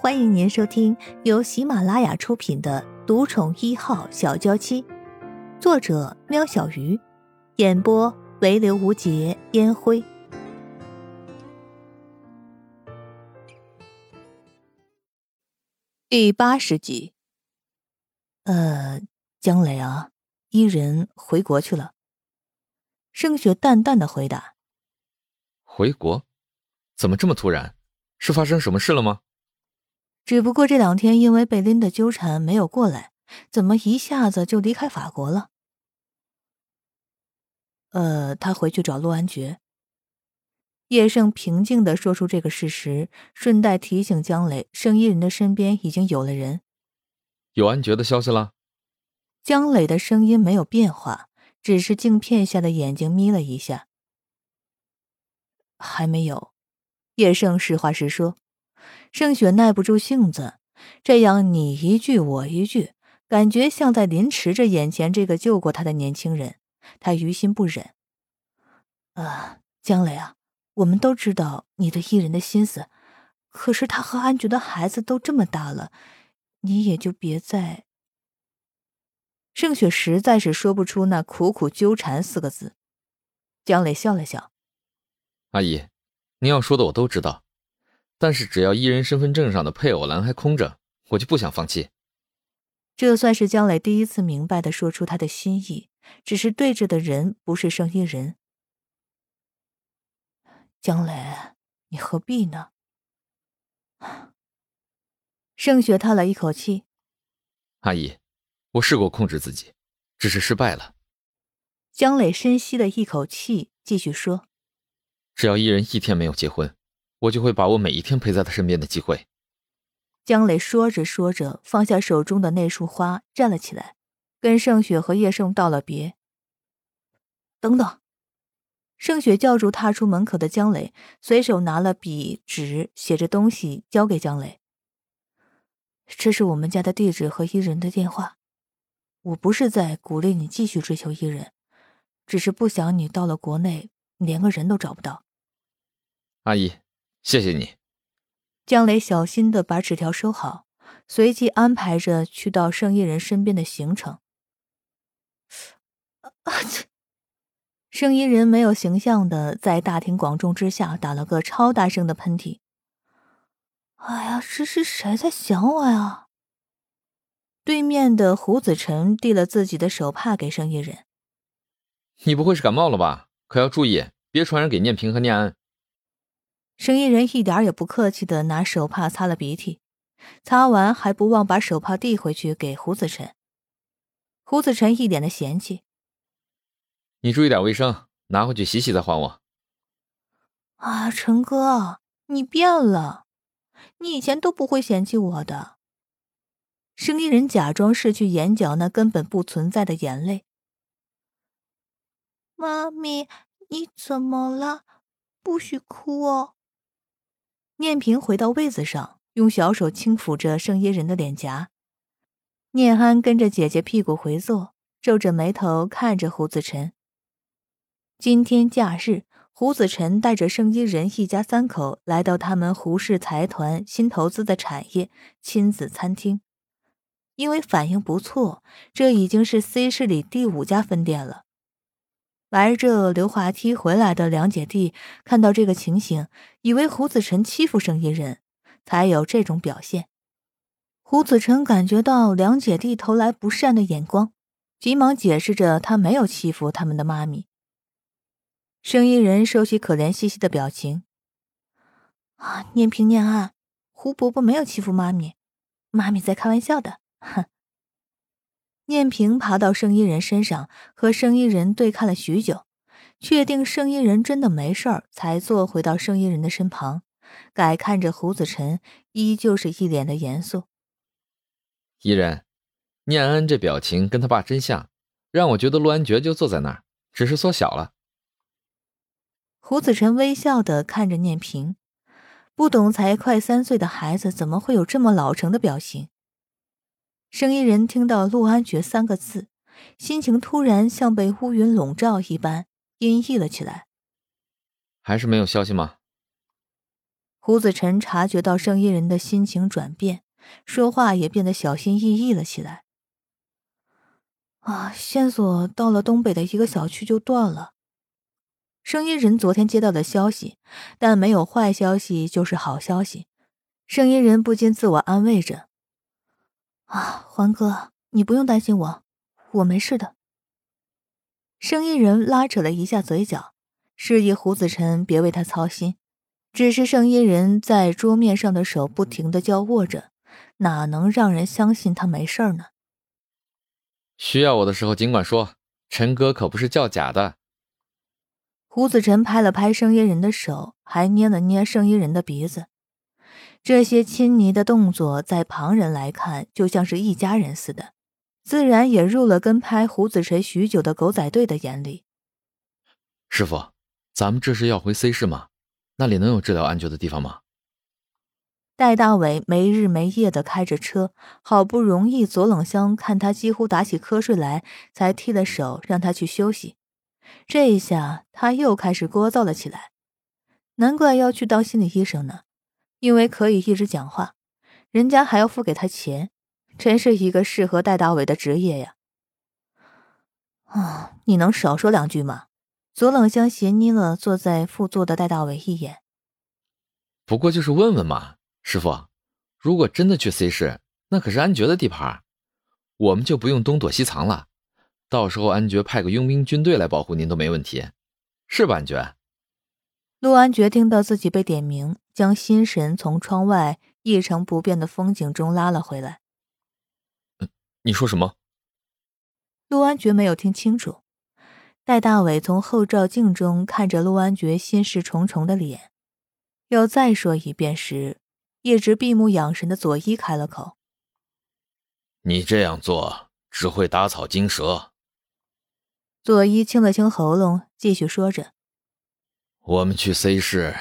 欢迎您收听由喜马拉雅出品的《独宠一号小娇妻》，作者：喵小鱼，演播：唯刘无节烟灰。第八十集。呃，江磊啊，伊人回国去了。盛雪淡淡的回答：“回国？怎么这么突然？是发生什么事了吗？”只不过这两天因为被琳的纠缠没有过来，怎么一下子就离开法国了？呃，他回去找陆安觉。叶盛平静的说出这个事实，顺带提醒江磊，圣衣人的身边已经有了人。有安觉的消息了。江磊的声音没有变化，只是镜片下的眼睛眯了一下。还没有。叶盛实话实说。盛雪耐不住性子，这样你一句我一句，感觉像在凌迟着眼前这个救过他的年轻人。他于心不忍。啊，江磊啊，我们都知道你对伊人的心思，可是他和安觉的孩子都这么大了，你也就别再……盛雪实在是说不出那“苦苦纠缠”四个字。江磊笑了笑：“阿姨，您要说的我都知道。”但是只要伊人身份证上的配偶栏还空着，我就不想放弃。这算是江磊第一次明白的说出他的心意，只是对着的人不是生意人。江磊，你何必呢？盛雪叹了一口气：“阿姨，我试过控制自己，只是失败了。”江磊深吸了一口气，继续说：“只要一人一天没有结婚。”我就会把握每一天陪在他身边的机会。江磊说着说着，放下手中的那束花，站了起来，跟盛雪和叶盛道了别。等等，盛雪叫住踏出门口的江磊，随手拿了笔纸，写着东西交给江磊。这是我们家的地址和伊人的电话。我不是在鼓励你继续追求伊人，只是不想你到了国内连个人都找不到。阿姨。谢谢你，江磊小心的把纸条收好，随即安排着去到圣衣人身边的行程。啊！切！圣衣人没有形象的在大庭广众之下打了个超大声的喷嚏。哎呀，这是谁在想我呀？对面的胡子晨递了自己的手帕给圣衣人。你不会是感冒了吧？可要注意，别传染给念平和念安。生意人一点也不客气的拿手帕擦了鼻涕，擦完还不忘把手帕递回去给胡子晨。胡子晨一脸的嫌弃：“你注意点卫生，拿回去洗洗再还我。”啊，陈哥，你变了，你以前都不会嫌弃我的。生意人假装拭去眼角那根本不存在的眼泪：“妈咪，你怎么了？不许哭哦。”念平回到位子上，用小手轻抚着圣衣人的脸颊。念安跟着姐姐屁股回坐，皱着眉头看着胡子晨。今天假日，胡子晨带着圣衣人一家三口来到他们胡氏财团新投资的产业亲子餐厅。因为反应不错，这已经是 C 市里第五家分店了。玩着溜滑梯回来的两姐弟看到这个情形，以为胡子晨欺负生意人，才有这种表现。胡子晨感觉到两姐弟投来不善的眼光，急忙解释着他没有欺负他们的妈咪。生意人收起可怜兮兮的表情：“啊，念平念安，胡伯伯没有欺负妈咪，妈咪在开玩笑的。”哼。念平爬到生意人身上，和生意人对看了许久，确定生意人真的没事儿，才坐回到生意人的身旁，改看着胡子晨，依旧是一脸的严肃。依然，念安这表情跟他爸真像，让我觉得陆安觉就坐在那儿，只是缩小了。胡子晨微笑的看着念平，不懂才快三岁的孩子怎么会有这么老成的表情。生意人听到“陆安觉”三个字，心情突然像被乌云笼罩一般阴翳了起来。还是没有消息吗？胡子晨察觉到声音人的心情转变，说话也变得小心翼翼了起来。啊，线索到了东北的一个小区就断了。声音人昨天接到的消息，但没有坏消息就是好消息。声音人不禁自我安慰着：“啊，环哥，你不用担心我，我没事的。”生意人拉扯了一下嘴角，示意胡子晨别为他操心。只是生意人在桌面上的手不停的交握着，哪能让人相信他没事呢？需要我的时候尽管说，陈哥可不是叫假的。胡子晨拍了拍生意人的手，还捏了捏生意人的鼻子。这些亲昵的动作，在旁人来看，就像是一家人似的，自然也入了跟拍胡子锤许久的狗仔队的眼里。师傅，咱们这是要回 C 市吗？那里能有治疗安觉的地方吗？戴大伟没日没夜的开着车，好不容易左冷香看他几乎打起瞌睡来，才踢了手让他去休息。这一下他又开始聒噪了起来。难怪要去当心理医生呢，因为可以一直讲话，人家还要付给他钱，真是一个适合戴大伟的职业呀。啊，你能少说两句吗？左冷香斜睨了坐在副座的戴大伟一眼。不过就是问问嘛。师傅，如果真的去 C 市，那可是安爵的地盘，我们就不用东躲西藏了。到时候安爵派个佣兵军队来保护您都没问题，是吧？安爵。陆安觉听到自己被点名，将心神从窗外一成不变的风景中拉了回来。你说什么？陆安觉没有听清楚。戴大伟从后照镜中看着陆安觉心事重重的脸，要再说一遍时。一直闭目养神的佐伊开了口：“你这样做只会打草惊蛇。”佐伊清了清喉咙，继续说着：“我们去 C 市，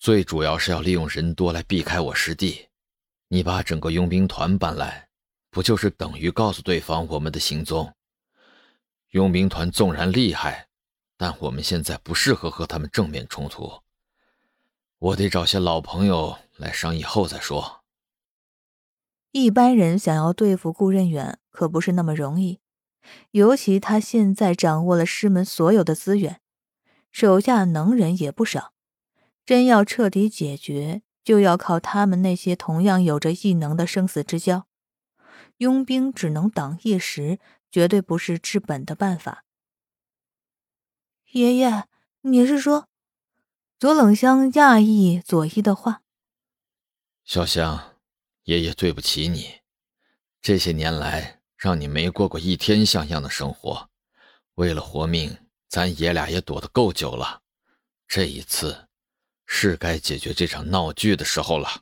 最主要是要利用人多来避开我师弟。你把整个佣兵团搬来，不就是等于告诉对方我们的行踪？佣兵团纵然厉害，但我们现在不适合和他们正面冲突。我得找些老朋友。”来商议后再说。一般人想要对付顾任远可不是那么容易，尤其他现在掌握了师门所有的资源，手下能人也不少。真要彻底解决，就要靠他们那些同样有着异能的生死之交。佣兵只能挡一时，绝对不是治本的办法。爷爷，你是说？左冷香讶异左一的话。小香，爷爷对不起你，这些年来让你没过过一天像样的生活。为了活命，咱爷俩也躲得够久了。这一次，是该解决这场闹剧的时候了。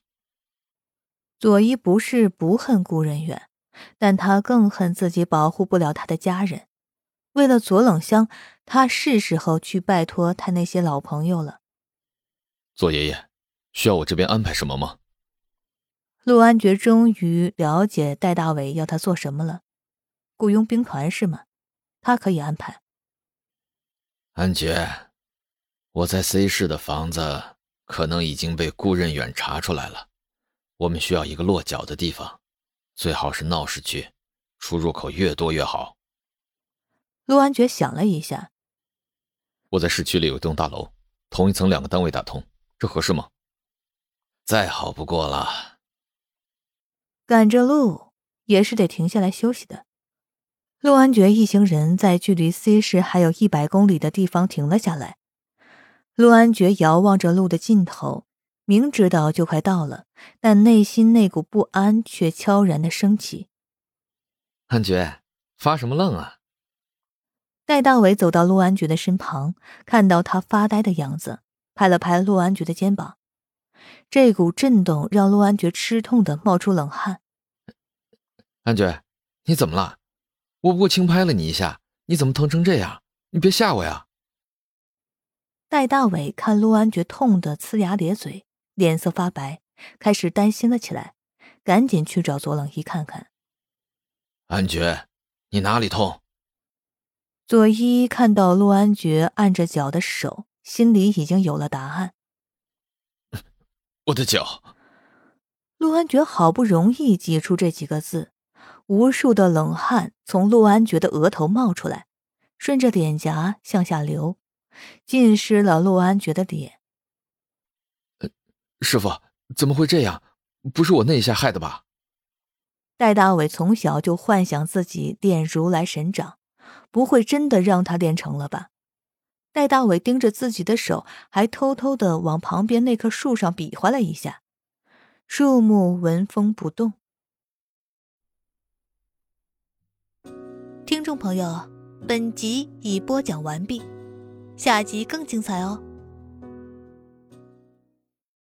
左一不是不恨顾人远，但他更恨自己保护不了他的家人。为了左冷香，他是时候去拜托他那些老朋友了。左爷爷，需要我这边安排什么吗？陆安觉终于了解戴大伟要他做什么了，雇佣兵团是吗？他可以安排。安杰，我在 C 市的房子可能已经被顾任远查出来了，我们需要一个落脚的地方，最好是闹市区，出入口越多越好。陆安觉想了一下，我在市区里有一栋大楼，同一层两个单位打通，这合适吗？再好不过了。赶着路也是得停下来休息的。陆安觉一行人在距离 C 市还有一百公里的地方停了下来。陆安觉遥望着路的尽头，明知道就快到了，但内心那股不安却悄然的升起。安觉，发什么愣啊？戴大伟走到陆安觉的身旁，看到他发呆的样子，拍了拍陆安觉的肩膀。这股震动让陆安觉吃痛的冒出冷汗。安觉，你怎么了？我不过轻拍了你一下，你怎么疼成这样？你别吓我呀！戴大伟看陆安觉痛得呲牙咧嘴，脸色发白，开始担心了起来，赶紧去找左冷一看看。安觉，你哪里痛？左一看到陆安觉按着脚的手，心里已经有了答案。我的脚。陆安觉好不容易挤出这几个字，无数的冷汗从陆安觉的额头冒出来，顺着脸颊向下流，浸湿了陆安觉的脸。师傅，怎么会这样？不是我那一下害的吧？戴大伟从小就幻想自己练如来神掌，不会真的让他练成了吧？戴大伟盯着自己的手，还偷偷的往旁边那棵树上比划了一下。树木纹风不动。听众朋友，本集已播讲完毕，下集更精彩哦。